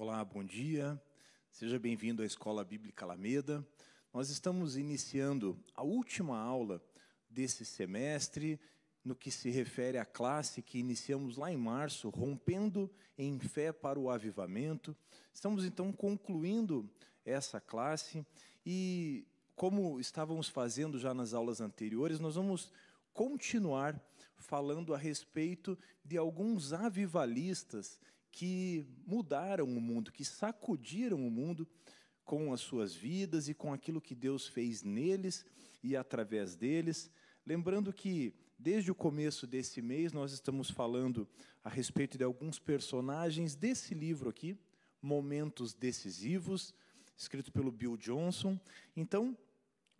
Olá, bom dia. Seja bem-vindo à Escola Bíblica Alameda. Nós estamos iniciando a última aula desse semestre, no que se refere à classe que iniciamos lá em março, rompendo em fé para o avivamento. Estamos então concluindo essa classe e, como estávamos fazendo já nas aulas anteriores, nós vamos continuar falando a respeito de alguns avivalistas que mudaram o mundo, que sacudiram o mundo com as suas vidas e com aquilo que Deus fez neles e através deles. Lembrando que desde o começo desse mês nós estamos falando a respeito de alguns personagens desse livro aqui, Momentos Decisivos, escrito pelo Bill Johnson. Então,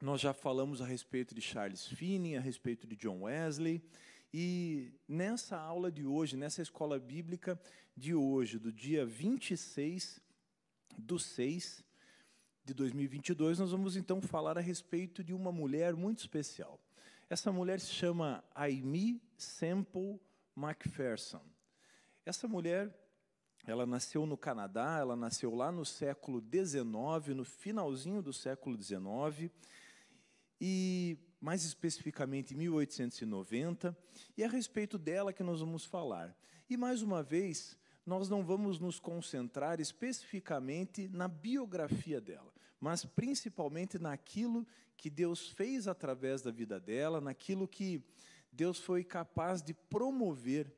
nós já falamos a respeito de Charles Finney, a respeito de John Wesley, e nessa aula de hoje, nessa escola bíblica de hoje, do dia 26 do 6 de 2022, nós vamos então falar a respeito de uma mulher muito especial. Essa mulher se chama Amy Semple McPherson. Essa mulher, ela nasceu no Canadá, ela nasceu lá no século XIX, no finalzinho do século XIX, e mais especificamente em 1890, e é a respeito dela que nós vamos falar. E mais uma vez, nós não vamos nos concentrar especificamente na biografia dela, mas principalmente naquilo que Deus fez através da vida dela, naquilo que Deus foi capaz de promover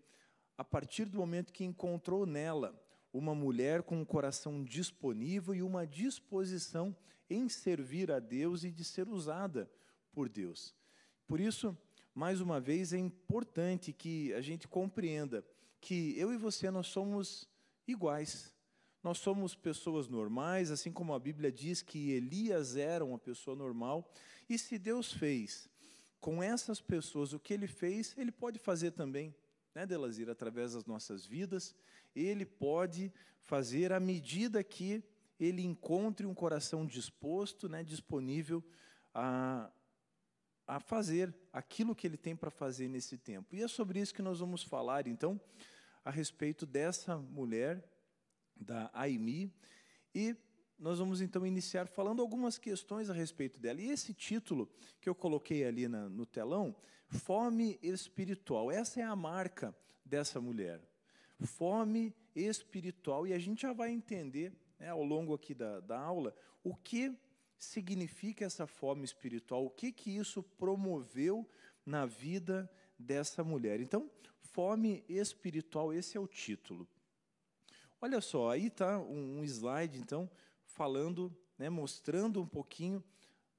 a partir do momento que encontrou nela uma mulher com um coração disponível e uma disposição em servir a Deus e de ser usada por Deus. Por isso, mais uma vez, é importante que a gente compreenda que eu e você nós somos iguais. Nós somos pessoas normais, assim como a Bíblia diz que Elias era uma pessoa normal. E se Deus fez com essas pessoas o que ele fez, ele pode fazer também, né, Delazir, através das nossas vidas. Ele pode fazer à medida que ele encontre um coração disposto, né, disponível a, a fazer aquilo que ele tem para fazer nesse tempo. E é sobre isso que nós vamos falar, então, a respeito dessa mulher, da Aimi, e nós vamos então iniciar falando algumas questões a respeito dela. E esse título que eu coloquei ali na, no telão, Fome Espiritual, essa é a marca dessa mulher. Fome espiritual, e a gente já vai entender né, ao longo aqui da, da aula o que significa essa fome espiritual? O que que isso promoveu na vida dessa mulher? Então, fome espiritual, esse é o título. Olha só, aí está um, slide, então, falando, né, mostrando um pouquinho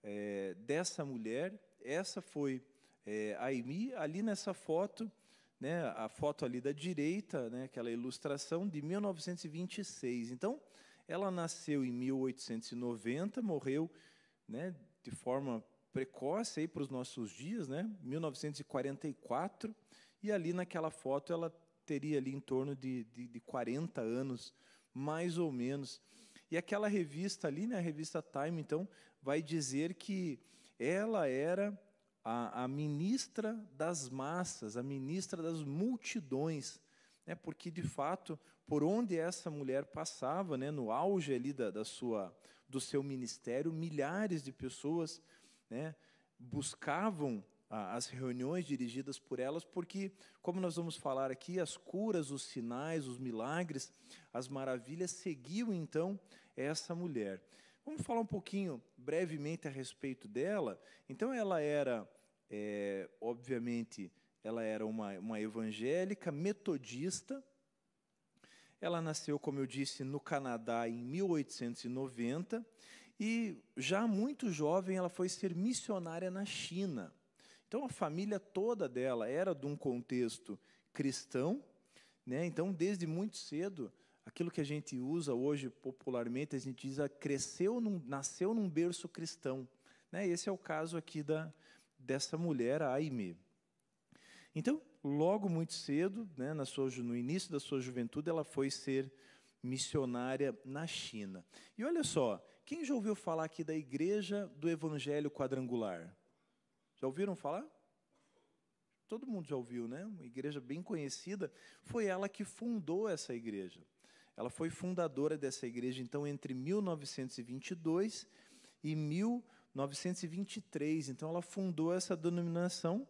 é, dessa mulher. Essa foi é, a Amy, ali nessa foto, né, a foto ali da direita, né, aquela ilustração de 1926. Então, ela nasceu em 1890, morreu né, de forma precoce para os nossos dias, né, 1944, e ali naquela foto ela teria ali em torno de, de, de 40 anos, mais ou menos. E aquela revista ali, né, a revista Time, então, vai dizer que ela era a, a ministra das massas, a ministra das multidões né, porque de fato, por onde essa mulher passava, né, no auge ali da, da sua, do seu ministério, milhares de pessoas né, buscavam as reuniões dirigidas por elas, porque, como nós vamos falar aqui, as curas, os sinais, os milagres, as maravilhas seguiam então essa mulher. Vamos falar um pouquinho brevemente a respeito dela. Então, ela era, é, obviamente, ela era uma, uma evangélica metodista. Ela nasceu, como eu disse, no Canadá em 1890 e já muito jovem ela foi ser missionária na China. Então a família toda dela era de um contexto cristão, né? Então desde muito cedo aquilo que a gente usa hoje popularmente a gente diz ah, cresceu, num, nasceu num berço cristão, né? Esse é o caso aqui da dessa mulher, a Aime. Então, logo muito cedo, né, na sua, no início da sua juventude, ela foi ser missionária na China. E olha só, quem já ouviu falar aqui da Igreja do Evangelho Quadrangular? Já ouviram falar? Todo mundo já ouviu, né? Uma igreja bem conhecida. Foi ela que fundou essa igreja. ela foi fundadora dessa igreja, então, entre 1922 e 1923. Então, ela fundou essa denominação,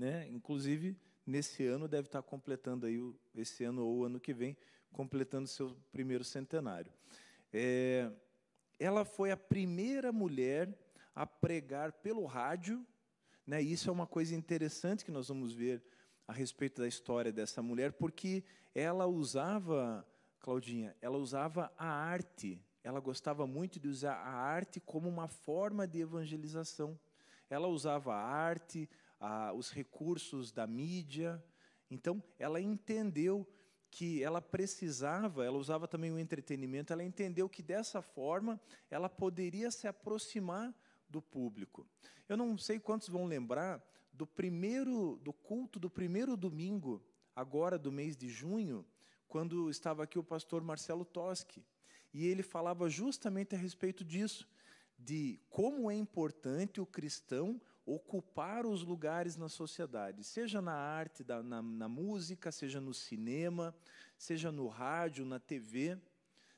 né? inclusive, nesse ano, deve estar completando aí, esse ano ou ano que vem, completando seu primeiro centenário. É, ela foi a primeira mulher a pregar pelo rádio, né? Isso é uma coisa interessante que nós vamos ver a respeito da história dessa mulher, porque ela usava, Claudinha, ela usava a arte. Ela gostava muito de usar a arte como uma forma de evangelização. Ela usava a arte, os recursos da mídia. Então, ela entendeu que ela precisava, ela usava também o entretenimento, ela entendeu que dessa forma ela poderia se aproximar do público. Eu não sei quantos vão lembrar do primeiro do culto do primeiro domingo agora do mês de junho, quando estava aqui o pastor Marcelo Toschi, e ele falava justamente a respeito disso, de como é importante o cristão ocupar os lugares na sociedade, seja na arte, na, na música, seja no cinema, seja no rádio, na TV.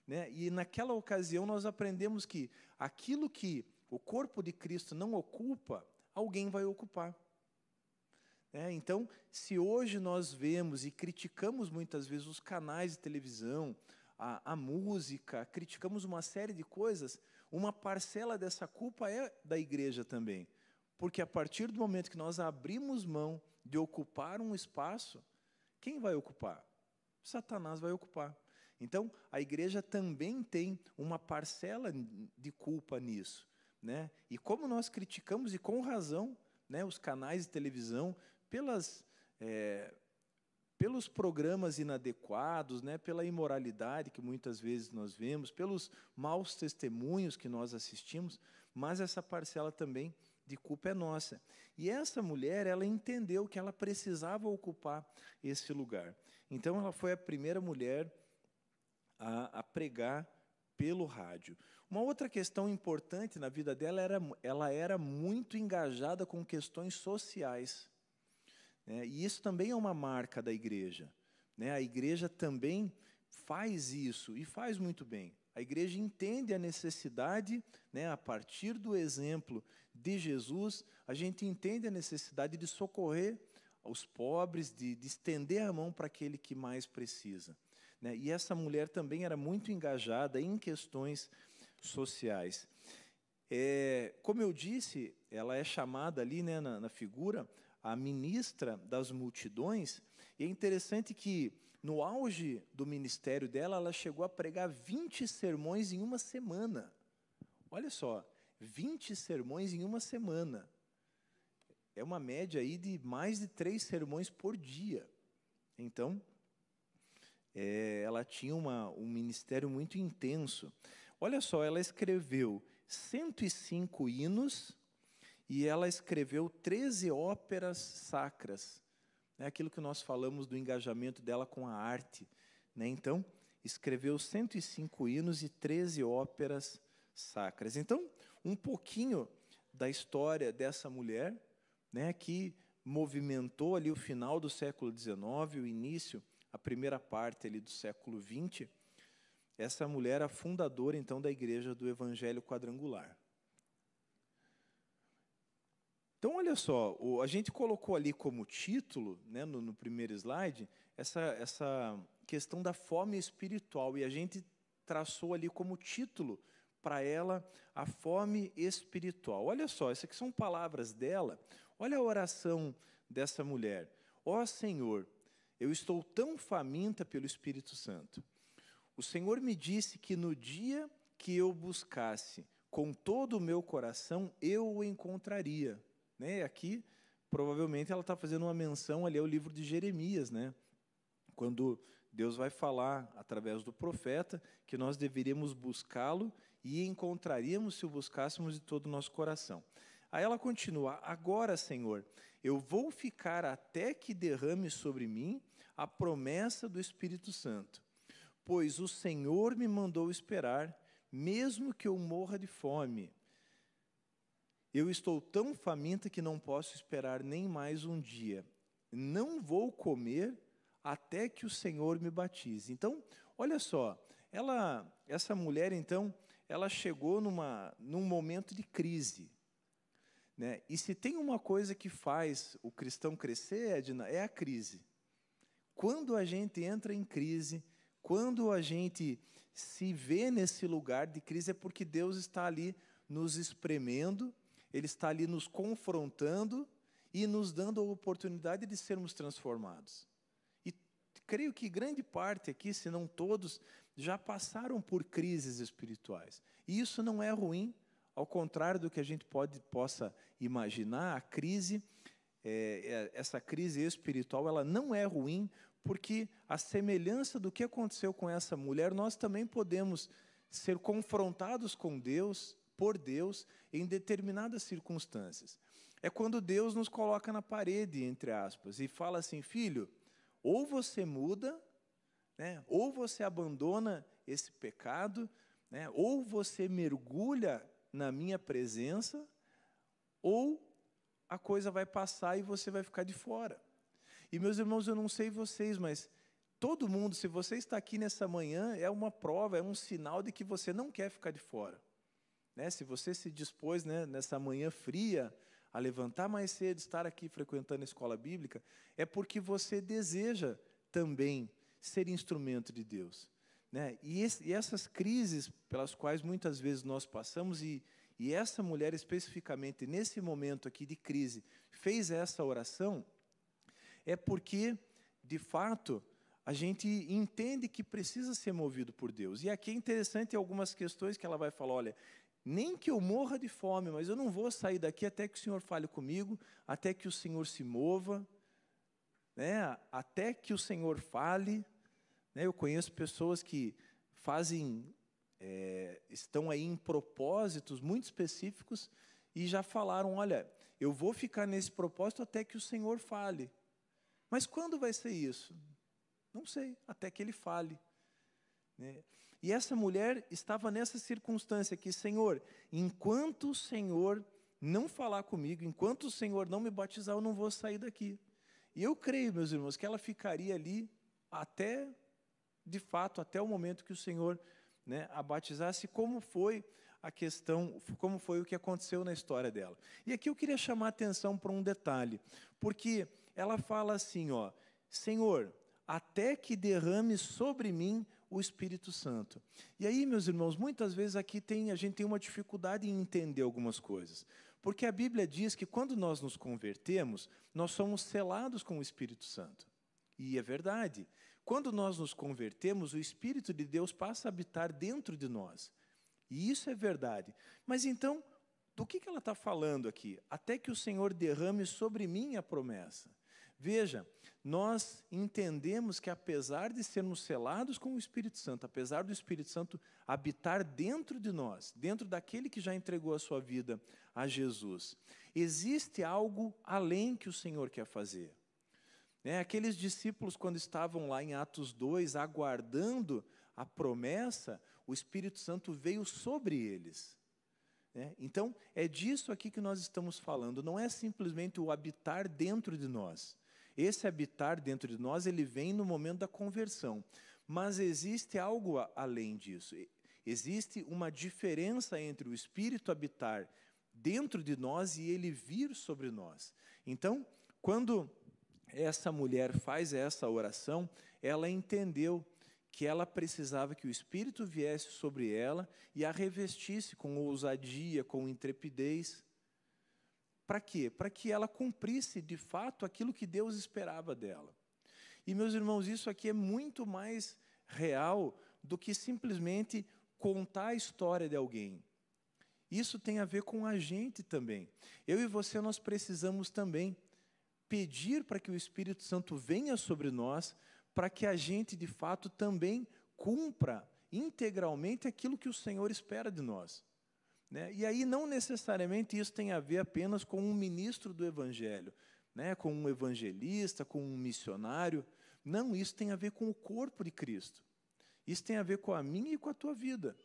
Né? E naquela ocasião nós aprendemos que aquilo que o corpo de Cristo não ocupa, alguém vai ocupar. É, então, se hoje nós vemos e criticamos muitas vezes os canais de televisão, a, a, música, criticamos uma série de coisas, uma parcela dessa culpa é da igreja também. Porque a partir do momento que nós abrimos mão de ocupar um espaço, quem vai ocupar? Satanás vai ocupar. Então, a igreja também tem uma parcela de culpa nisso. Né? E como nós criticamos, e com razão, né, os canais de televisão, pelas, é, pelos programas inadequados, né, pela imoralidade que muitas vezes nós vemos, pelos maus testemunhos que nós assistimos, mas essa parcela também de culpa é nossa. E essa mulher, ela entendeu que ela precisava ocupar esse lugar. Então, ela foi a primeira mulher a, a pregar pelo rádio. Uma outra questão importante na vida dela era ela era muito engajada com questões sociais. Né? E isso também é uma marca da igreja. Né? A igreja também faz isso e faz muito bem. A igreja entende a necessidade, né, a partir do exemplo de Jesus, a gente entende a necessidade de socorrer os pobres, de, de estender a mão para aquele que mais precisa. Né? E essa mulher também era muito engajada em questões sociais. É, como eu disse, ela é chamada ali né, na, na figura a ministra das multidões, e é interessante que no auge do ministério dela, ela chegou a pregar 20 sermões em uma semana. Olha só, 20 sermões em uma semana. É uma média aí de mais de três sermões por dia. Então, é, ela tinha uma, um ministério muito intenso. Olha só, ela escreveu 105 hinos e ela escreveu 13 óperas sacras. É aquilo que nós falamos do engajamento dela com a arte. Né? Então, escreveu 105 hinos e 13 óperas sacras. Então, um pouquinho da história dessa mulher, né, que movimentou ali o final do século XIX, o início, a primeira parte ali do século XX. Essa mulher, a fundadora então da Igreja do Evangelho Quadrangular. Então, olha só, o, a gente colocou ali como título, né, no, no, primeiro slide, essa, essa questão da fome espiritual, e a gente traçou ali como título para ela a fome espiritual. Olha só, essas aqui são palavras dela. Olha a oração dessa mulher. Ó oh, Senhor, eu estou tão faminta pelo Espírito Santo. O Senhor me disse que no dia que eu buscasse com todo o meu coração, eu o encontraria. Né? Aqui, provavelmente, ela está fazendo uma menção ali ao livro de Jeremias, né? quando Deus vai falar através do profeta que nós deveríamos buscá-lo e encontraríamos se o buscássemos de todo o nosso coração. Aí ela continua: Agora, Senhor, eu vou ficar até que derrame sobre mim a promessa do Espírito Santo, pois o Senhor me mandou esperar, mesmo que eu morra de fome. Eu estou tão faminta que não posso esperar nem mais um dia. Não vou comer até que o Senhor me batize. Então, olha só, ela, essa mulher, então, ela chegou numa, num momento de crise. Né? E se tem uma coisa que faz o cristão crescer, Edna, é a crise. Quando a gente entra em crise, quando a gente se vê nesse lugar de crise, é porque Deus está ali nos espremendo, Ele está ali nos confrontando e nos dando a oportunidade de sermos transformados. E creio que grande parte aqui, se não todos, já passaram por crises espirituais. E isso não é ruim, ao contrário do que a gente pode, possa imaginar, a crise, é, é, essa crise espiritual, ela não é ruim, porque a semelhança do que aconteceu com essa mulher, nós também podemos ser confrontados com Deus, por Deus, em determinadas circunstâncias. É quando Deus nos coloca na parede, entre aspas, e fala assim: filho, ou você muda, né, ou você abandona esse pecado, né, ou você mergulha na minha presença, ou a coisa vai passar e você vai ficar de fora. E meus irmãos, eu não sei vocês, mas todo mundo, se você está aqui nessa manhã, é uma prova, é um sinal de que você não quer ficar de fora. Né? Se você se dispôs né, nessa manhã fria a levantar mais cedo, estar aqui frequentando a escola bíblica, é porque você deseja também ser instrumento de Deus. Né? E, esse, e, essas crises pelas quais muitas vezes nós passamos, e, e essa mulher especificamente, nesse momento aqui de crise, fez essa oração, é porque, de fato, a gente entende que precisa ser movido por Deus. E aqui é interessante algumas questões que ela vai falar: olha, nem que eu morra de fome, mas eu não vou sair daqui até que o Senhor fale comigo, até que o Senhor se mova, né? até que o Senhor fale. Né? Eu conheço pessoas que fazem, é, estão aí em propósitos muito específicos e já falaram: olha, eu vou ficar nesse propósito até que o Senhor fale. Mas quando vai ser isso? Não sei, até que ele fale. Né? E essa mulher estava nessa circunstância que, Senhor, enquanto o Senhor não falar comigo, enquanto o Senhor não me batizar, eu não vou sair daqui. E eu creio, meus irmãos, que ela ficaria ali até, de fato, até o momento que o Senhor né, a batizasse, como foi a questão, como foi o que aconteceu na história dela. E aqui eu queria chamar a atenção para um detalhe, porque ela fala assim, ó, Senhor, até que derrame sobre mim o Espírito Santo. E aí, meus irmãos, muitas vezes aqui tem, a gente tem uma dificuldade em entender algumas coisas. Porque a Bíblia diz que quando nós nos convertemos, nós somos selados com o Espírito Santo. E é verdade. Quando nós nos convertemos, o Espírito de Deus passa a habitar dentro de nós. E isso é verdade. Mas então, do que, que ela está falando aqui? Até que o Senhor derrame sobre mim a promessa. Veja, nós entendemos que apesar de sermos selados com o Espírito Santo, apesar do Espírito Santo habitar dentro de nós, dentro daquele que já entregou a sua vida a Jesus, existe algo além que o Senhor quer fazer. Né? Aqueles discípulos, quando estavam lá em Atos 2, aguardando a promessa, o Espírito Santo veio sobre eles. Né? Então, é disso aqui que nós estamos falando, não é simplesmente o habitar dentro de nós esse habitar dentro de nós, ele vem no momento da conversão. Mas existe algo além disso. Existe uma diferença entre o Espírito habitar dentro de nós e ele vir sobre nós. Então, quando essa mulher faz essa oração, ela entendeu que ela precisava que o Espírito viesse sobre ela e a revestisse com ousadia, com intrepidez. Para quê? Para que ela cumprisse de fato aquilo que Deus esperava dela. E, meus irmãos, isso aqui é muito mais real do que simplesmente contar a história de alguém. Isso tem a ver com a gente também. Eu e você, nós precisamos também pedir para que o Espírito Santo venha sobre nós, para que a gente, de fato, também cumpra integralmente aquilo que o Senhor espera de nós. Né? E aí, não necessariamente isso tem a ver apenas com um ministro do Evangelho, né? com um evangelista, com um missionário. Não, isso tem a ver com o corpo de Cristo. Isso tem a ver com a minha e com a tua vida.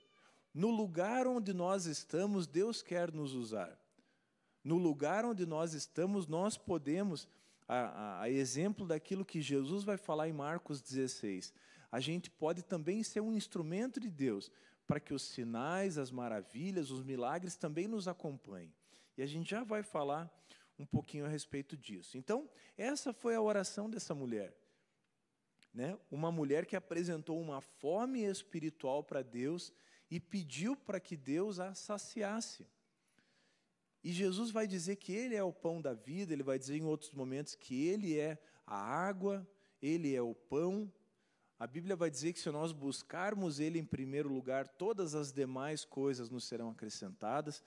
No lugar onde nós estamos, Deus quer nos usar. No lugar onde nós estamos, nós podemos a, a, a exemplo daquilo que Jesus vai falar em Marcos 16, a gente pode também ser um instrumento de Deus para que os sinais, as maravilhas, os milagres também nos acompanhem. E a gente já vai falar um pouquinho a respeito disso. Então, essa foi a oração dessa mulher. Né? Uma mulher que apresentou uma fome espiritual para Deus e pediu para que Deus a saciasse. E Jesus vai dizer que Ele é o pão da vida, Ele vai dizer em outros momentos que Ele é a água, Ele é o pão. A Bíblia vai dizer que se nós buscarmos Ele em primeiro lugar, todas as demais coisas nos serão acrescentadas.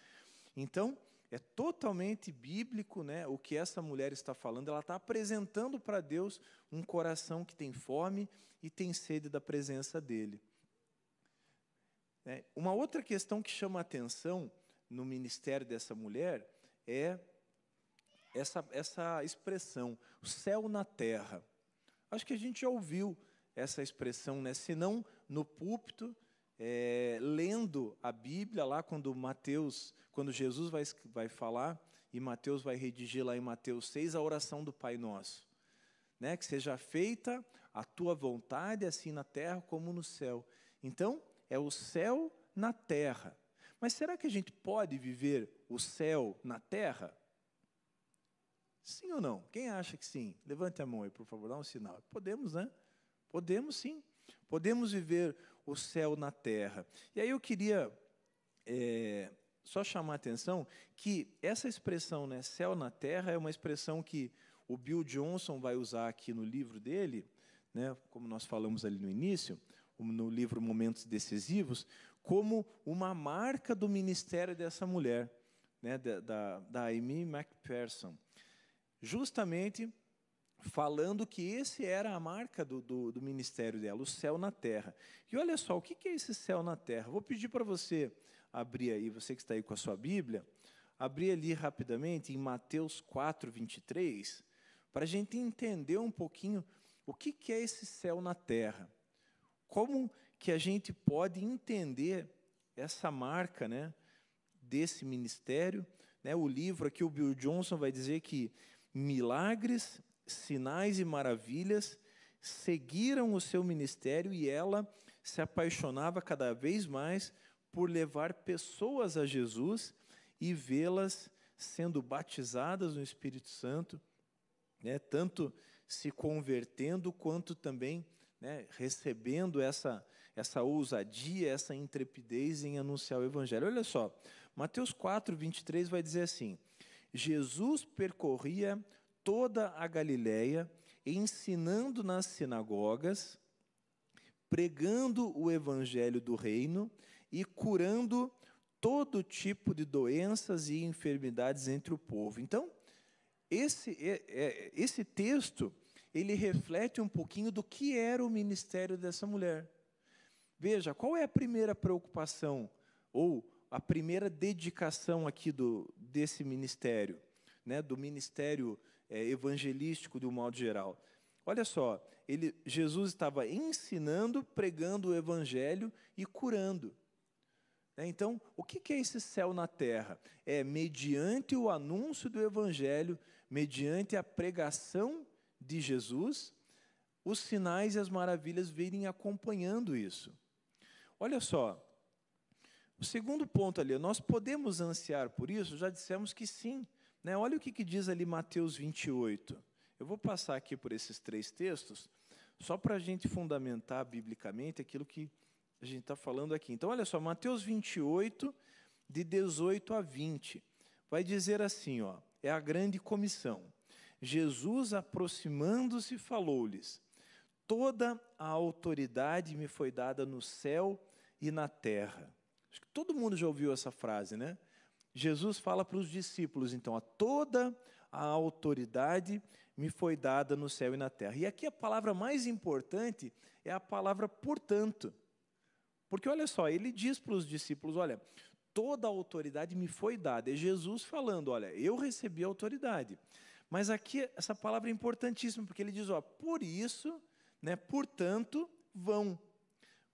Então, é totalmente bíblico né, o que essa mulher está falando. Ela está apresentando para Deus um coração que tem fome e tem sede da presença dEle. É, uma outra questão que chama atenção no ministério dessa mulher é essa, essa expressão, o céu na terra. Acho que a gente já ouviu essa expressão, né? se não no púlpito, é, lendo a Bíblia lá quando Mateus, quando Jesus vai, vai falar, e Mateus vai redigir lá em Mateus 6 a oração do Pai Nosso. Né, que seja feita a tua vontade, assim na terra como no céu. Então, é o céu na terra. Mas será que a gente pode viver o céu na terra? Sim ou não? Quem acha que sim? Levante a mão aí, por favor, dá um sinal. Podemos, né? Podemos sim. Podemos viver o céu na terra. E aí eu queria é, só chamar a atenção que essa expressão, né, céu na terra, é uma expressão que o Bill Johnson vai usar aqui no livro dele, né, como nós falamos ali no início, no livro Momentos Decisivos, como uma marca do ministério dessa mulher, né, da, da, Amy McPherson. Justamente falando que esse era a marca do, do, do, ministério dela, o céu na terra. E olha só, o que é esse céu na terra? Vou pedir para você abrir aí, você que está aí com a sua Bíblia, abrir ali rapidamente em Mateus 4, 23, para a gente entender um pouquinho o que é esse céu na terra. Como que a gente pode entender essa marca né, desse ministério. Né, o livro aqui, o Bill Johnson vai dizer que milagres sinais e maravilhas seguiram o seu ministério e ela se apaixonava cada vez mais por levar pessoas a Jesus e vê-las sendo batizadas no Espírito Santo, né, tanto se convertendo quanto também né, recebendo essa, essa ousadia, essa intrepidez em anunciar o Evangelho. Olha só, Mateus 4, 23 vai dizer assim: Jesus percorria toda a Galiléia, ensinando nas sinagogas, pregando o evangelho do reino e curando todo tipo de doenças e enfermidades entre o povo. Então, esse, é, é, esse texto, ele reflete um pouquinho do que era o ministério dessa mulher. Veja, qual é a primeira preocupação, ou a primeira dedicação aqui do, desse ministério, né, do ministério é, evangelístico de um modo geral. Olha só, ele, Jesus estava ensinando, pregando o evangelho e curando. Né, então, o que é esse céu na terra? É mediante o anúncio do Evangelho, mediante a pregação de Jesus, os sinais e as maravilhas virem acompanhando isso. Olha só, o segundo ponto ali, nós podemos ansiar por isso? Já dissemos que sim. Né? Olha o que, que diz ali Mateus 28. Eu vou passar aqui por esses três textos, só para a gente fundamentar biblicamente aquilo que a gente está falando aqui. Então, olha só, Mateus 28, de 18 a 20, vai dizer assim: ó, é a grande comissão. Jesus, aproximando-se, falou-lhes: Toda a autoridade me foi dada no céu e na terra. Acho que todo mundo já ouviu essa frase, né? Jesus fala para os discípulos, então, a toda a autoridade me foi dada no céu e na terra. E aqui a palavra mais importante é a palavra portanto. Porque olha só, ele diz para os discípulos: olha, toda a autoridade me foi dada. É Jesus falando: olha, eu recebi a autoridade. Mas aqui essa palavra é importantíssima, porque ele diz: ó, por isso, né, portanto, vão.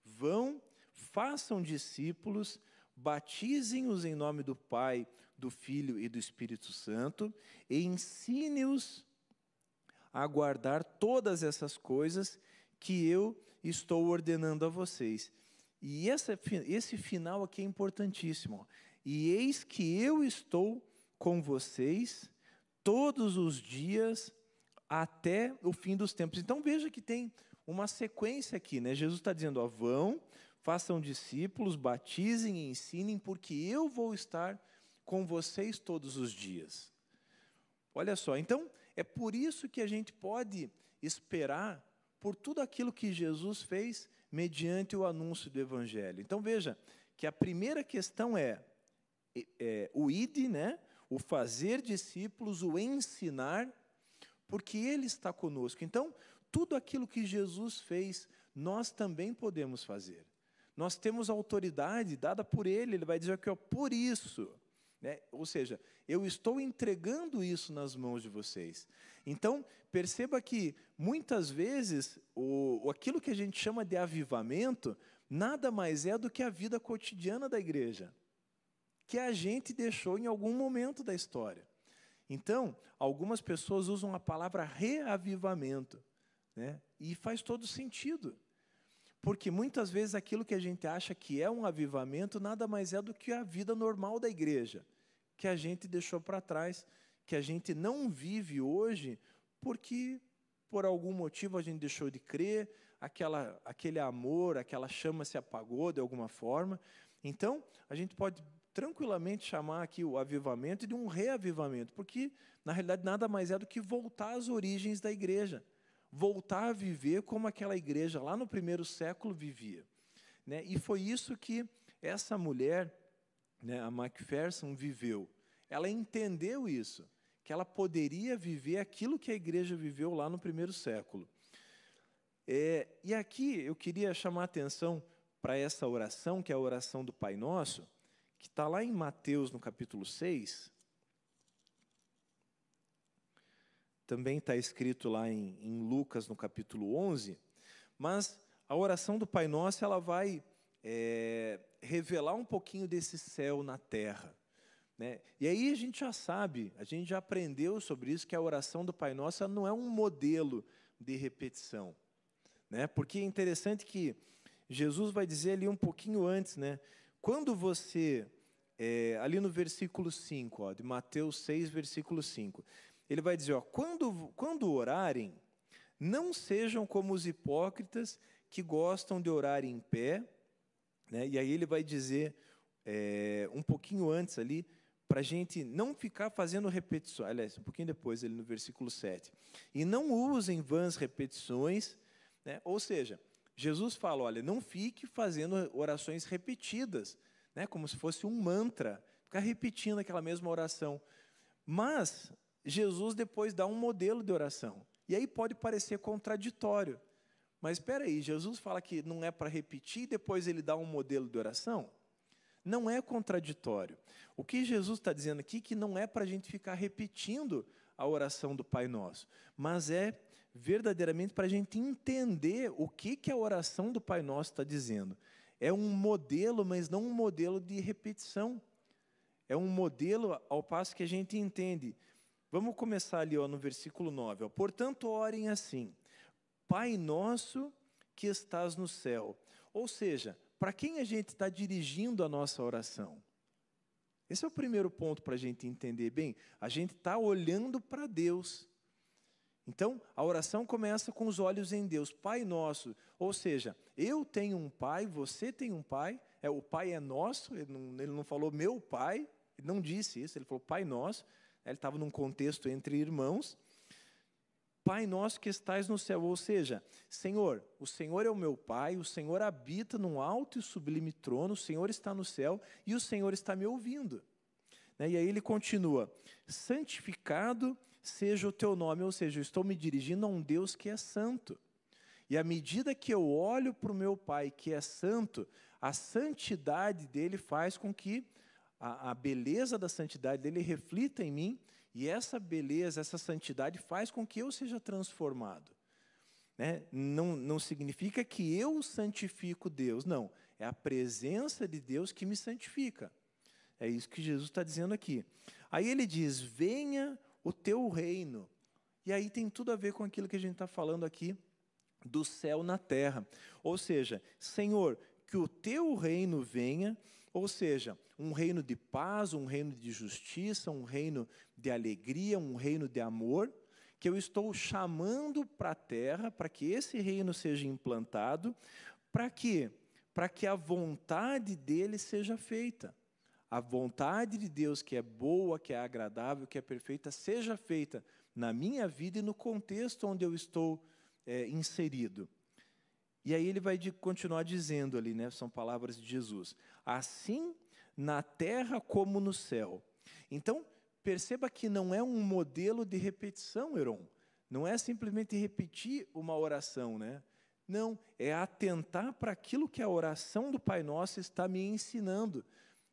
Vão, façam discípulos, batizem-os em nome do Pai, do Filho e do Espírito Santo, e ensine-os a guardar todas essas coisas que eu estou ordenando a vocês. E essa, esse final aqui é importantíssimo. E eis que eu estou com vocês todos os dias até o fim dos tempos. Então veja que tem uma sequência aqui, né? Jesus está dizendo: ó, vão, façam discípulos, batizem e ensinem, porque eu vou estar com vocês todos os dias. Olha só, então é por isso que a gente pode esperar por tudo aquilo que Jesus fez mediante o anúncio do Evangelho. Então veja que a primeira questão é, é o id, né? o fazer discípulos, o ensinar, porque Ele está conosco. Então, tudo aquilo que Jesus fez, nós também podemos fazer. Nós temos autoridade dada por Ele, Ele vai dizer que, ó, por isso, né? ou seja, eu estou entregando isso nas mãos de vocês. Então, perceba que muitas vezes o, aquilo que a gente chama de avivamento nada mais é do que a vida cotidiana da igreja, que a gente deixou em algum momento da história. Então, algumas pessoas usam a palavra reavivamento, né? e faz todo sentido. Porque muitas vezes aquilo que a gente acha que é um avivamento nada mais é do que a vida normal da igreja, que a gente deixou para trás, que a gente não vive hoje porque por algum motivo a gente deixou de crer, aquela, aquele amor, aquela chama se apagou de alguma forma. Então, a gente pode tranquilamente chamar aqui o avivamento de um reavivamento, porque, na realidade, nada mais é do que voltar às origens da igreja, voltar a viver como aquela igreja lá no primeiro século vivia. Né? E foi isso que essa mulher, né, a Macpherson, viveu. Ela entendeu isso, que ela poderia viver aquilo que a igreja viveu lá no primeiro século. É, e aqui eu queria chamar a atenção para essa oração, que é a oração do Pai Nosso, que está lá em Mateus, no capítulo 6. Também está escrito lá em, em, Lucas, no capítulo 11. Mas a oração do Pai Nosso, ela vai é, revelar um pouquinho desse céu na terra. Né? E aí a gente já sabe, a gente já aprendeu sobre isso, que a oração do Pai Nosso não é um modelo de repetição. Né? Porque é interessante que Jesus vai dizer ali um pouquinho antes, né? Quando você, é, ali no versículo 5, ó, de Mateus 6, versículo 5, ele vai dizer: ó, quando, quando orarem, não sejam como os hipócritas que gostam de orar em pé, né? e aí ele vai dizer é, um pouquinho antes ali, para a gente não ficar fazendo repetições, aliás, um pouquinho depois, ali no versículo 7. E não usem vãs repetições, né? ou seja, Jesus fala: olha, não fique fazendo orações repetidas, né, como se fosse um mantra, ficar repetindo aquela mesma oração. Mas Jesus depois dá um modelo de oração. E aí pode parecer contraditório. Mas espera aí, Jesus fala que não é para repetir e depois ele dá um modelo de oração? Não é contraditório. O que Jesus está dizendo aqui é que não é para a gente ficar repetindo a oração do Pai Nosso, mas é verdadeiramente para a gente entender o que, que a oração do Pai Nosso está dizendo. É um modelo, mas não um modelo de repetição. É um modelo ao passo que a gente entende. Vamos começar ali ó, no versículo 9. Ó. Portanto, orem assim: Pai nosso que estás no céu. Ou seja, para quem a gente está dirigindo a nossa oração? Esse é o primeiro ponto para a gente entender bem. A gente está olhando para Deus. Então, a oração começa com os olhos em Deus, Pai nosso. Ou seja, eu tenho um pai, você tem um pai, é, o pai é nosso, ele não, ele não falou meu pai, ele não disse isso, ele falou Pai nosso. Ele estava num contexto entre irmãos. Pai nosso que estais no céu, ou seja, Senhor, o Senhor é o meu Pai, o Senhor habita num alto e sublime trono, o Senhor está no céu e o Senhor está me ouvindo. Né, e aí ele continua: santificado seja o teu nome, ou seja, eu estou me dirigindo a um Deus que é santo. E à medida que eu olho para o meu Pai que é santo, a santidade dele faz com que a, a, beleza da santidade dele reflita em mim, e essa beleza, essa santidade faz com que eu seja transformado. Né? Não, não significa que eu santifico Deus, não. É a presença de Deus que me santifica. É isso que Jesus está dizendo aqui. Aí ele diz: Venha o teu reino. E aí tem tudo a ver com aquilo que a gente está falando aqui do céu na terra. Ou seja, Senhor, que o teu reino venha, ou seja, um reino de paz, um reino de justiça, um reino de alegria, um reino de amor, que eu estou chamando para a terra, para que esse reino seja implantado, para que para que a vontade dele seja feita. A vontade de Deus, que é boa, que é agradável, que é perfeita, seja feita na minha vida e no contexto onde eu estou é, inserido. E aí ele vai de, continuar dizendo ali, né, são palavras de Jesus. Assim na terra como no céu. Então, perceba que não é um modelo de repetição, Heron. Não é simplesmente repetir uma oração, né? Não, é atentar para aquilo que a oração do Pai Nosso está me ensinando,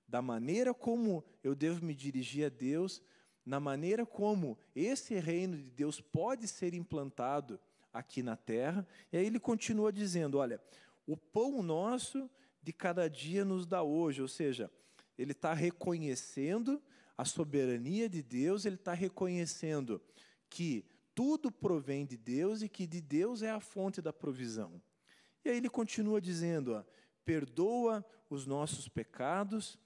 da maneira como eu devo me dirigir a Deus, na maneira como esse reino de Deus pode ser implantado aqui na terra. E aí ele continua dizendo: olha, o pão nosso de cada dia nos dá hoje, ou seja, ele está reconhecendo a soberania de Deus, ele está reconhecendo que tudo provém de Deus e que de Deus é a fonte da provisão. E aí ele continua dizendo: ó, perdoa os nossos pecados,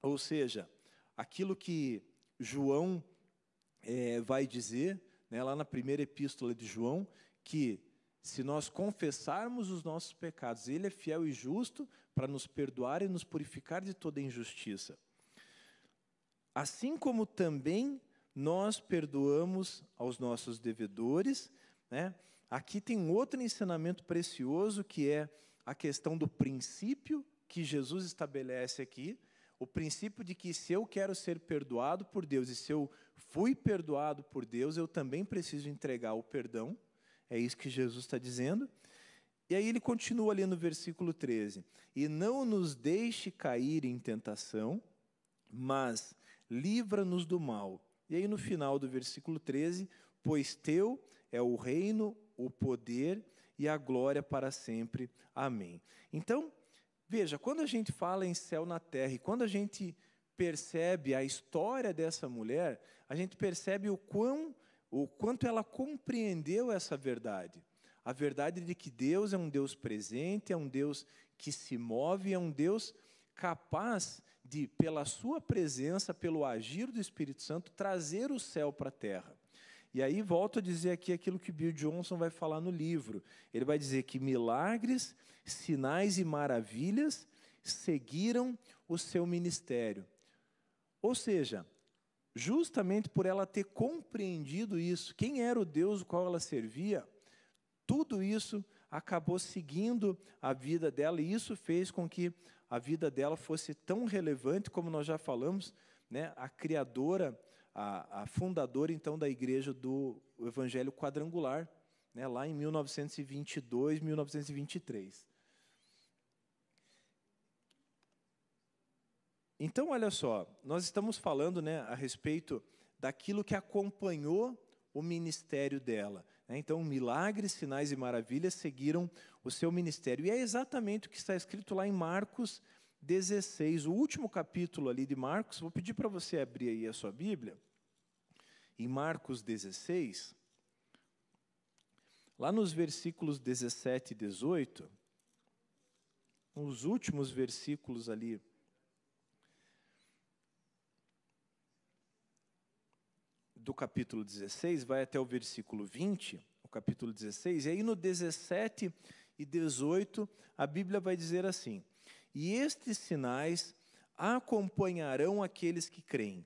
ou seja, aquilo que João é, vai dizer, né, lá na primeira epístola de João, que se nós confessarmos os nossos pecados, Ele é fiel e justo para nos perdoar e nos purificar de toda injustiça. Assim como também nós perdoamos aos nossos devedores, né? Aqui tem outro ensinamento precioso que é a questão do princípio que Jesus estabelece aqui, o princípio de que se eu quero ser perdoado por Deus e se eu fui perdoado por Deus, eu também preciso entregar o perdão. É isso que Jesus está dizendo. E aí ele continua ali no versículo 13: E não nos deixe cair em tentação, mas livra-nos do mal. E aí no final do versículo 13: Pois teu é o reino, o poder e a glória para sempre. Amém. Então, veja, quando a gente fala em céu na terra e quando a gente percebe a história dessa mulher, a gente percebe o quão o quanto ela compreendeu essa verdade. A verdade de que Deus é um Deus presente, é um Deus que se move, é um Deus capaz de, pela sua presença, pelo agir do Espírito Santo, trazer o céu para a terra. E aí volto a dizer aqui aquilo que Bill Johnson vai falar no livro. Ele vai dizer que milagres, sinais e maravilhas seguiram o seu ministério. Ou seja, justamente por ela ter compreendido isso, quem era o Deus o qual ela servia, tudo isso acabou seguindo a vida dela e isso fez com que a vida dela fosse tão relevante, como nós já falamos, né, a criadora, a, a fundadora então da igreja do Evangelho Quadrangular, né, lá em 1922, 1923. Então, olha só, nós estamos falando né, a respeito daquilo que acompanhou o ministério dela. Né? Então, milagres, sinais e maravilhas seguiram o seu ministério. E é exatamente o que está escrito lá em Marcos 16, o último capítulo ali de Marcos. Vou pedir para você abrir aí a sua Bíblia. Em Marcos 16, lá nos versículos 17 e 18, os últimos versículos ali do capítulo 16, vai até o versículo 20, o capítulo 16, e aí no 17 e 18, a Bíblia vai dizer assim: E estes sinais acompanharão aqueles que creem.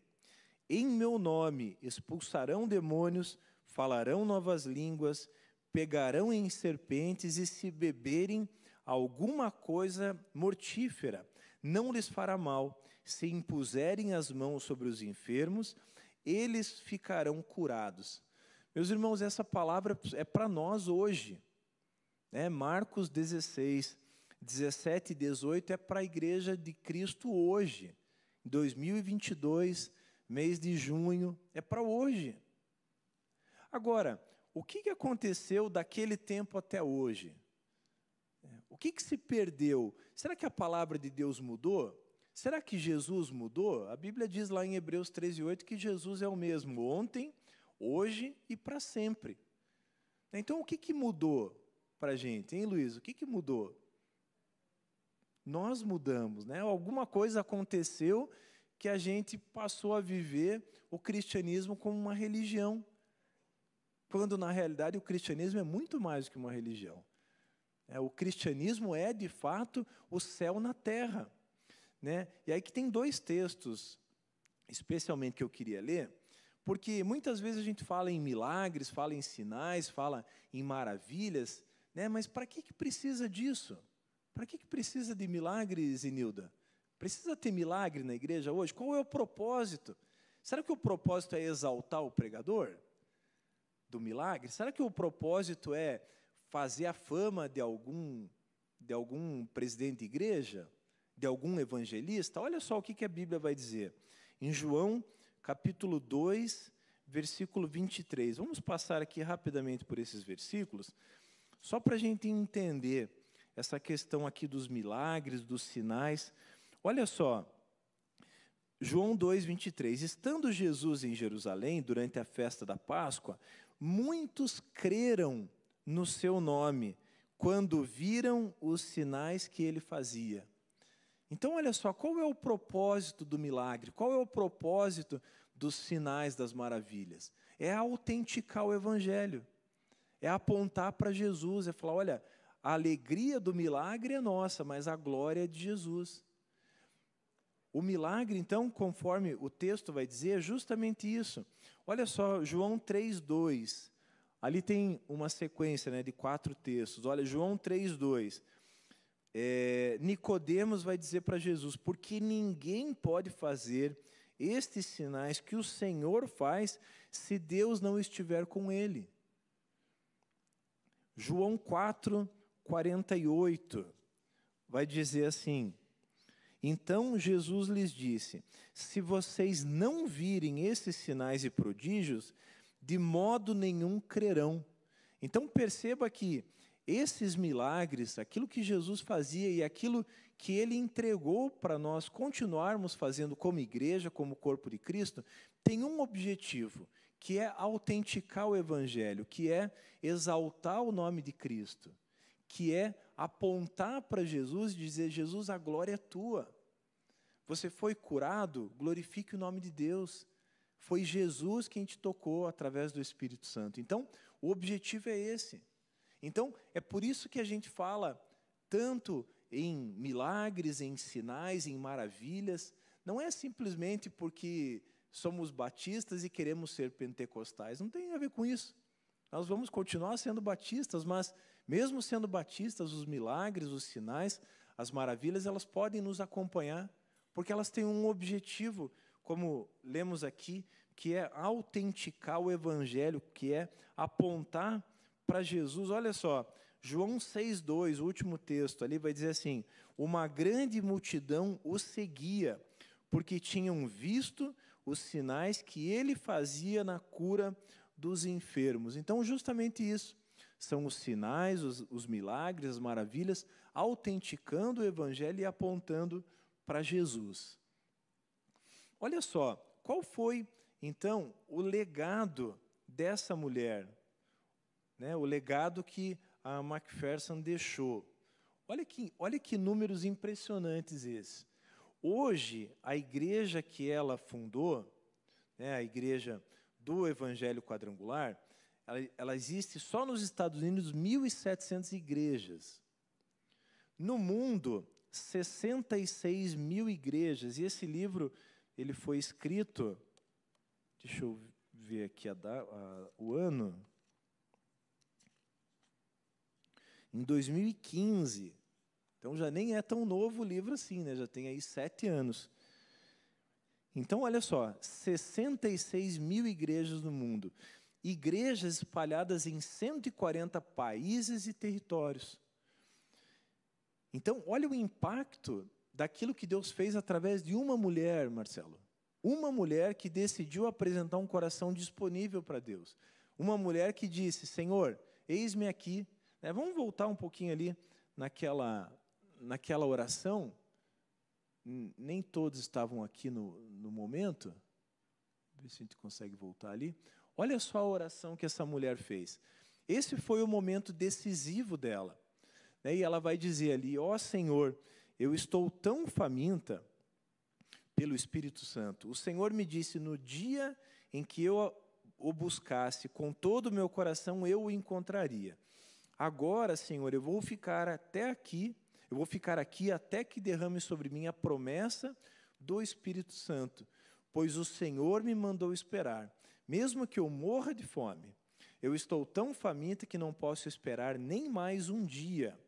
Em meu nome expulsarão demônios, falarão novas línguas, pegarão em serpentes e se beberem alguma coisa mortífera, não lhes fará mal. Se impuserem as mãos sobre os enfermos, eles ficarão curados. Meus irmãos, essa palavra é para nós hoje. Né? Marcos 16, 17 e 18 é para a igreja de Cristo hoje. 2022, mês de junho, é para hoje. Agora, o que, que aconteceu daquele tempo até hoje? O que, que se perdeu? Será que a palavra de Deus mudou? Será que Jesus mudou? A Bíblia diz lá em Hebreus 13, 8 que Jesus é o mesmo ontem, hoje e para sempre. Então, o que, que mudou para a gente, hein, Luiz? O que, que mudou? Nós mudamos, né? Alguma coisa aconteceu que a gente passou a viver o cristianismo como uma religião, quando na realidade o cristianismo é muito mais do que uma religião. É, o cristianismo é, de fato, o céu na terra. Né? E aí que tem dois textos, especialmente que eu queria ler, porque muitas vezes a gente fala em milagres, fala em sinais, fala em maravilhas, né? mas para que, que precisa disso? Para que, que precisa de milagres, Inilda? Precisa ter milagre na igreja hoje? Qual é o propósito? Será que o propósito é exaltar o pregador do milagre? Será que o propósito é fazer a fama de algum, de algum presidente de igreja, de algum evangelista, olha só o que, a Bíblia vai dizer. Em João, capítulo 2, versículo 23. Vamos passar aqui rapidamente por esses versículos, só para a gente entender essa questão aqui dos milagres, dos sinais. Olha só, João 2, 23. Estando Jesus em Jerusalém durante a festa da Páscoa, muitos creram no seu nome, quando viram os sinais que ele fazia. Então, olha só, qual é o propósito do milagre? Qual é o propósito dos sinais das maravilhas? É autenticar o evangelho. É apontar para Jesus, é falar, olha, a alegria do milagre é nossa, mas a glória é de Jesus. O milagre, então, conforme o texto vai dizer, é justamente isso. Olha só, João 3:2. Ali tem uma sequência né, de quatro textos. Olha, João 3,2. É, Nicodemos vai dizer para Jesus, porque ninguém pode fazer estes sinais que o Senhor faz se Deus não estiver com ele. João 4, 48 vai dizer assim: Então Jesus lhes disse: Se vocês não virem esses sinais e prodígios, de modo nenhum crerão. Então perceba que esses milagres, aquilo que Jesus fazia e aquilo que ele entregou para nós continuarmos fazendo como igreja, como corpo de Cristo, tem um objetivo, que é autenticar o evangelho, que é exaltar o nome de Cristo, que é apontar para Jesus e dizer: Jesus, a glória é tua. Você foi curado, glorifique o nome de Deus. Foi Jesus quem te tocou através do Espírito Santo. Então, o objetivo é esse. Então, é por isso que a gente fala tanto em milagres, em sinais, em maravilhas. Não é simplesmente porque somos batistas e queremos ser pentecostais. Não tem a ver com isso. Nós vamos continuar sendo batistas, mas mesmo sendo batistas, os milagres, os sinais, as maravilhas, elas podem nos acompanhar, porque elas têm um objetivo como lemos aqui, que é autenticar o evangelho, que é apontar para Jesus. Olha só, João 6:2, o último texto ali vai dizer assim: "Uma grande multidão o seguia, porque tinham visto os sinais que ele fazia na cura dos enfermos". Então, justamente isso são os sinais, os, os milagres, as maravilhas, autenticando o evangelho e apontando para Jesus. Olha só, qual foi então o legado dessa mulher? Né, o legado que a Macpherson deixou. Olha que, olha que números impressionantes esses. Hoje, a igreja que ela fundou, né, a igreja do Evangelho Quadrangular, ela, ela existe só nos Estados Unidos 1.700 igrejas. No mundo, 66 mil igrejas. E esse livro ele foi escrito, deixa eu ver aqui a, a, o ano, em 2015. Então já nem é tão novo o livro assim, né? já tem aí sete anos. Então, olha só, 66 mil igrejas no mundo. Igrejas espalhadas em 140 países e territórios. Então, olha o impacto daquilo que Deus fez através de uma mulher, Marcelo. Uma mulher que decidiu apresentar um coração disponível para Deus. Uma mulher que disse: Senhor, eis-me aqui. É, vamos voltar um pouquinho ali naquela, naquela oração. Nem todos estavam aqui no, no momento. Ver se a gente consegue voltar ali. Olha só a oração que essa mulher fez. Esse foi o momento decisivo dela. Né? E ela vai dizer ali: Ó oh, Senhor, eu estou tão faminta pelo Espírito Santo. O Senhor me disse: no dia em que eu o buscasse com todo o meu coração, eu o encontraria. Agora, Senhor, eu vou ficar até aqui, eu vou ficar aqui até que derrame sobre mim a promessa do Espírito Santo, pois o Senhor me mandou esperar, mesmo que eu morra de fome. Eu estou tão faminta que não posso esperar nem mais um dia.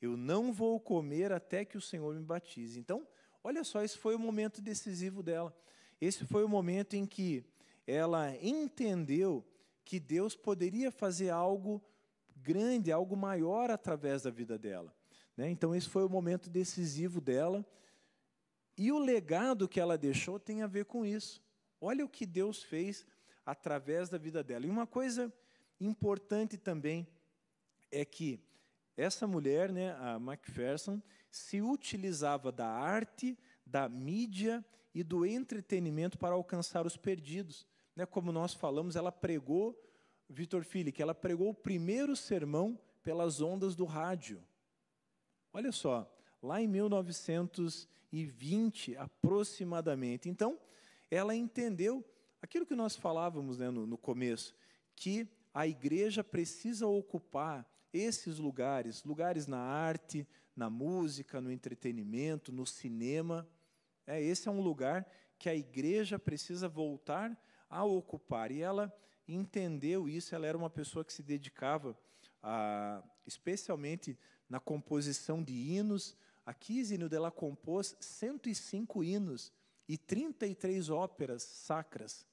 Eu não vou comer até que o Senhor me batize. Então, olha só, esse foi o momento decisivo dela. Esse foi o momento em que ela entendeu que Deus poderia fazer algo grande, algo maior através da vida dela. Né? Então, esse foi o momento decisivo dela. E o legado que ela deixou tem a ver com isso. Olha o que Deus fez através da vida dela. E uma coisa importante também é que essa mulher, né, a Macpherson, se utilizava da arte, da mídia e do entretenimento para alcançar os perdidos. Né, como nós falamos, ela pregou, Vitor que ela pregou o primeiro sermão pelas ondas do rádio. Olha só, lá em 1920 aproximadamente. Então, ela entendeu aquilo que nós falávamos né, no, no começo, que a igreja precisa ocupar esses lugares, lugares na arte, na música, no entretenimento, no cinema. É, esse é um lugar que a igreja precisa voltar a ocupar. E ela entendeu isso, ela era uma pessoa que se dedicava, a, especialmente na composição de hinos. A Kizino dela compôs 105 hinos e 33 óperas sacras.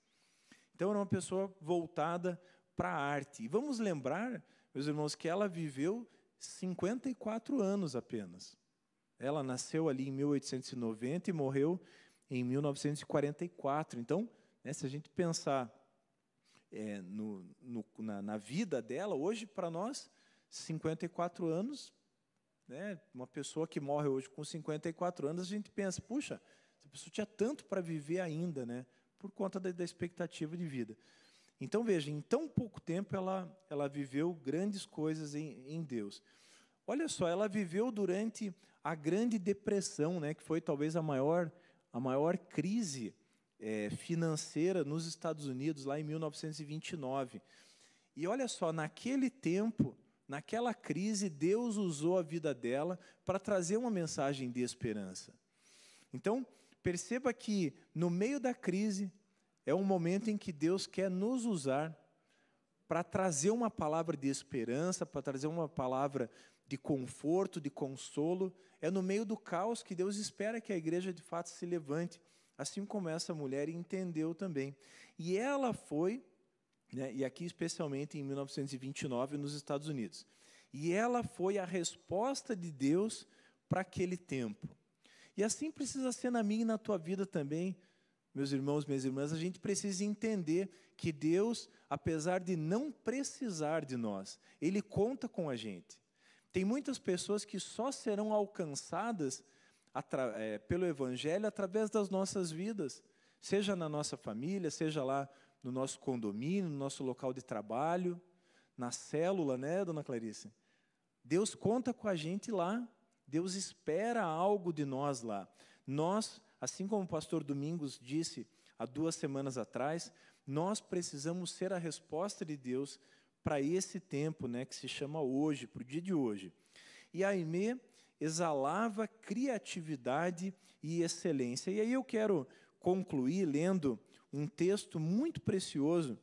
Então, era uma pessoa voltada para a arte. E vamos lembrar, meus irmãos, que ela viveu 54 anos apenas. Ela nasceu ali em 1890 e morreu em 1944. Então, né, se a gente pensar é, no, no, na, na, vida dela, hoje, para nós, 54 anos, né, uma pessoa que morre hoje com 54 anos, a gente pensa, puxa, essa pessoa tinha tanto para viver ainda, né, por conta da, da expectativa de vida. Então, veja, em tão pouco tempo ela, ela viveu grandes coisas em, em Deus. Olha só, ela viveu durante a Grande Depressão, né, que foi talvez a maior, a maior crise é, financeira nos Estados Unidos, lá em 1929. E olha só, naquele tempo, naquela crise, Deus usou a vida dela para trazer uma mensagem de esperança. Então, perceba que no meio da crise, é um momento em que Deus quer nos usar para trazer uma palavra de esperança, para trazer uma palavra de conforto, de consolo. É no meio do caos que Deus espera que a igreja de fato se levante, assim como essa mulher entendeu também. E ela foi, né, e aqui especialmente em 1929 nos Estados Unidos, e ela foi a resposta de Deus para aquele tempo. E assim precisa ser na minha e na tua vida também meus irmãos, minhas irmãs, a gente precisa entender que Deus, apesar de não precisar de nós, Ele conta com a gente. Tem muitas pessoas que só serão alcançadas é, pelo Evangelho através das nossas vidas, seja na nossa família, seja lá no nosso condomínio, no nosso local de trabalho, na célula, né, dona Clarice? Deus conta com a gente lá, Deus espera algo de nós lá. Nós Assim como o pastor Domingos disse há duas semanas atrás, nós precisamos ser a resposta de Deus para esse tempo né, que se chama hoje, para o dia de hoje. E a Aimee exalava criatividade e excelência. E aí eu quero concluir lendo um texto muito precioso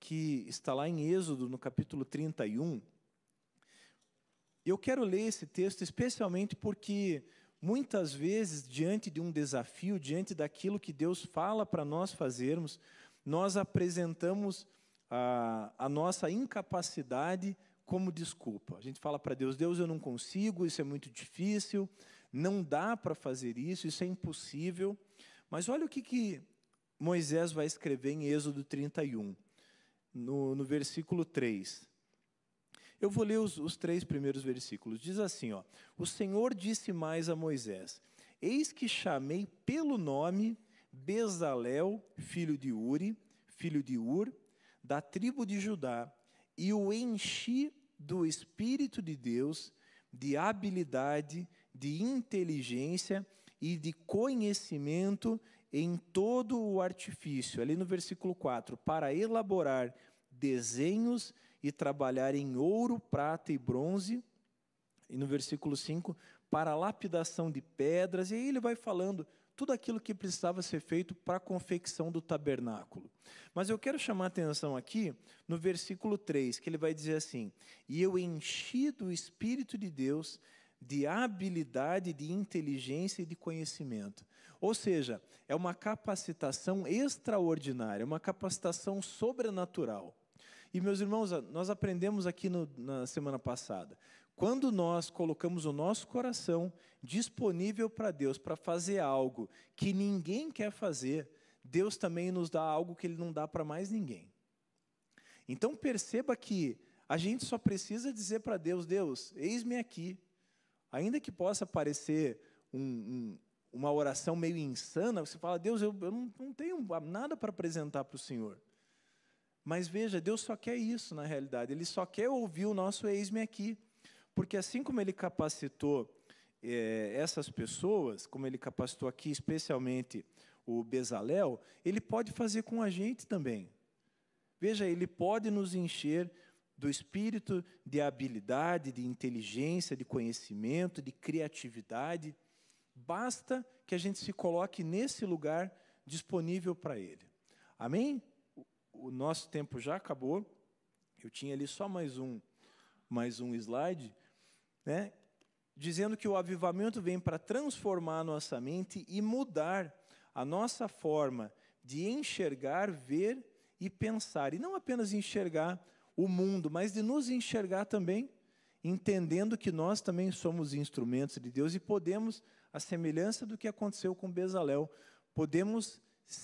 que está lá em Êxodo, no capítulo 31. Eu quero ler esse texto especialmente porque Muitas vezes, diante de um desafio, diante daquilo que Deus fala para nós fazermos, nós apresentamos a, a nossa incapacidade como desculpa. A gente fala para Deus: Deus, eu não consigo, isso é muito difícil, não dá para fazer isso, isso é impossível. Mas olha o que, que Moisés vai escrever em Êxodo 31, no, no versículo 3. Eu vou ler os, os três primeiros versículos. Diz assim: ó, O Senhor disse mais a Moisés: Eis que chamei pelo nome Bezalel, filho de Uri, filho de Ur, da tribo de Judá e o enchi do Espírito de Deus, de habilidade, de inteligência e de conhecimento em todo o artifício. Ali no versículo 4, para elaborar desenhos e trabalhar em ouro, prata e bronze. E no versículo 5, para lapidação de pedras. E aí ele vai falando tudo aquilo que precisava ser feito para a confecção do tabernáculo. Mas eu quero chamar a atenção aqui no versículo 3, que ele vai dizer assim: E eu enchi do Espírito de Deus de habilidade, de inteligência e de conhecimento. Ou seja, é uma capacitação extraordinária, uma capacitação sobrenatural. E, meus irmãos, nós aprendemos aqui no, na semana passada. Quando nós colocamos o nosso coração disponível para Deus para fazer algo que ninguém quer fazer, Deus também nos dá algo que Ele não dá para mais ninguém. Então perceba que a gente só precisa dizer para Deus: Deus, eis-me aqui. Ainda que possa parecer um, um, uma oração meio insana, você fala: Deus, eu, eu não, não tenho nada para apresentar para o Senhor. Mas veja, Deus só quer isso na realidade, Ele só quer ouvir o nosso eis-me aqui. Porque assim como Ele capacitou é, essas pessoas, como Ele capacitou aqui especialmente o Bezalel, Ele pode fazer com a gente também. Veja, Ele pode nos encher do espírito de habilidade, de inteligência, de conhecimento, de criatividade. Basta que a gente se coloque nesse lugar disponível para Ele. Amém? o nosso tempo já acabou. Eu tinha ali só mais um, mais um slide, né? Dizendo que o avivamento vem para transformar a nossa mente e mudar a nossa forma de enxergar, ver e pensar. E não apenas enxergar o mundo, mas de nos enxergar também, entendendo que nós também somos instrumentos de Deus e podemos, a semelhança do que aconteceu com Bezalel, podemos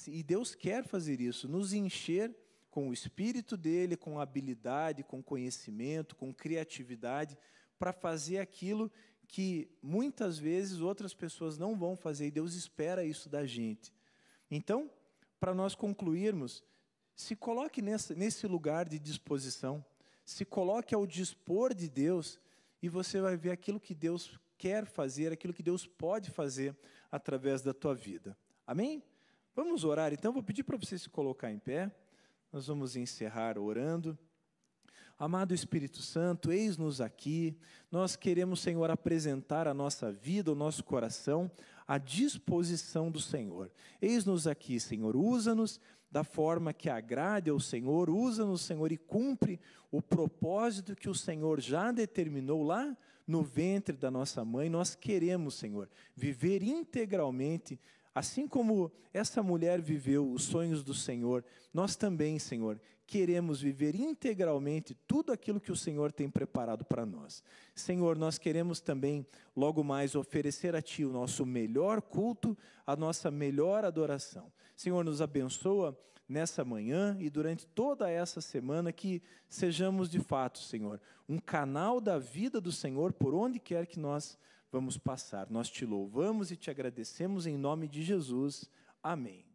e Deus quer fazer isso, nos encher com o espírito dele, com habilidade, com conhecimento, com criatividade, para fazer aquilo que muitas vezes outras pessoas não vão fazer e Deus espera isso da gente. Então, para nós concluirmos, se coloque nessa, nesse lugar de disposição, se coloque ao dispor de Deus e você vai ver aquilo que Deus quer fazer, aquilo que Deus pode fazer através da tua vida. Amém? Vamos orar, então vou pedir para você se colocar em pé. Nós vamos encerrar orando. Amado Espírito Santo, eis-nos aqui. Nós queremos, Senhor, apresentar a nossa vida, o nosso coração à disposição do Senhor. Eis-nos aqui, Senhor. Usa-nos da forma que agrade ao Senhor. Usa-nos, Senhor, e cumpre o propósito que o Senhor já determinou lá no ventre da nossa mãe. Nós queremos, Senhor, viver integralmente Assim como essa mulher viveu os sonhos do Senhor, nós também, Senhor, queremos viver integralmente tudo aquilo que o Senhor tem preparado para nós. Senhor, nós queremos também, logo mais, oferecer a Ti o nosso melhor culto, a nossa melhor adoração. Senhor, nos abençoa nessa manhã e durante toda essa semana que sejamos de fato, Senhor, um canal da vida do Senhor por onde quer que nós vamos passar. Nós te louvamos e te agradecemos em nome de Jesus. Amém.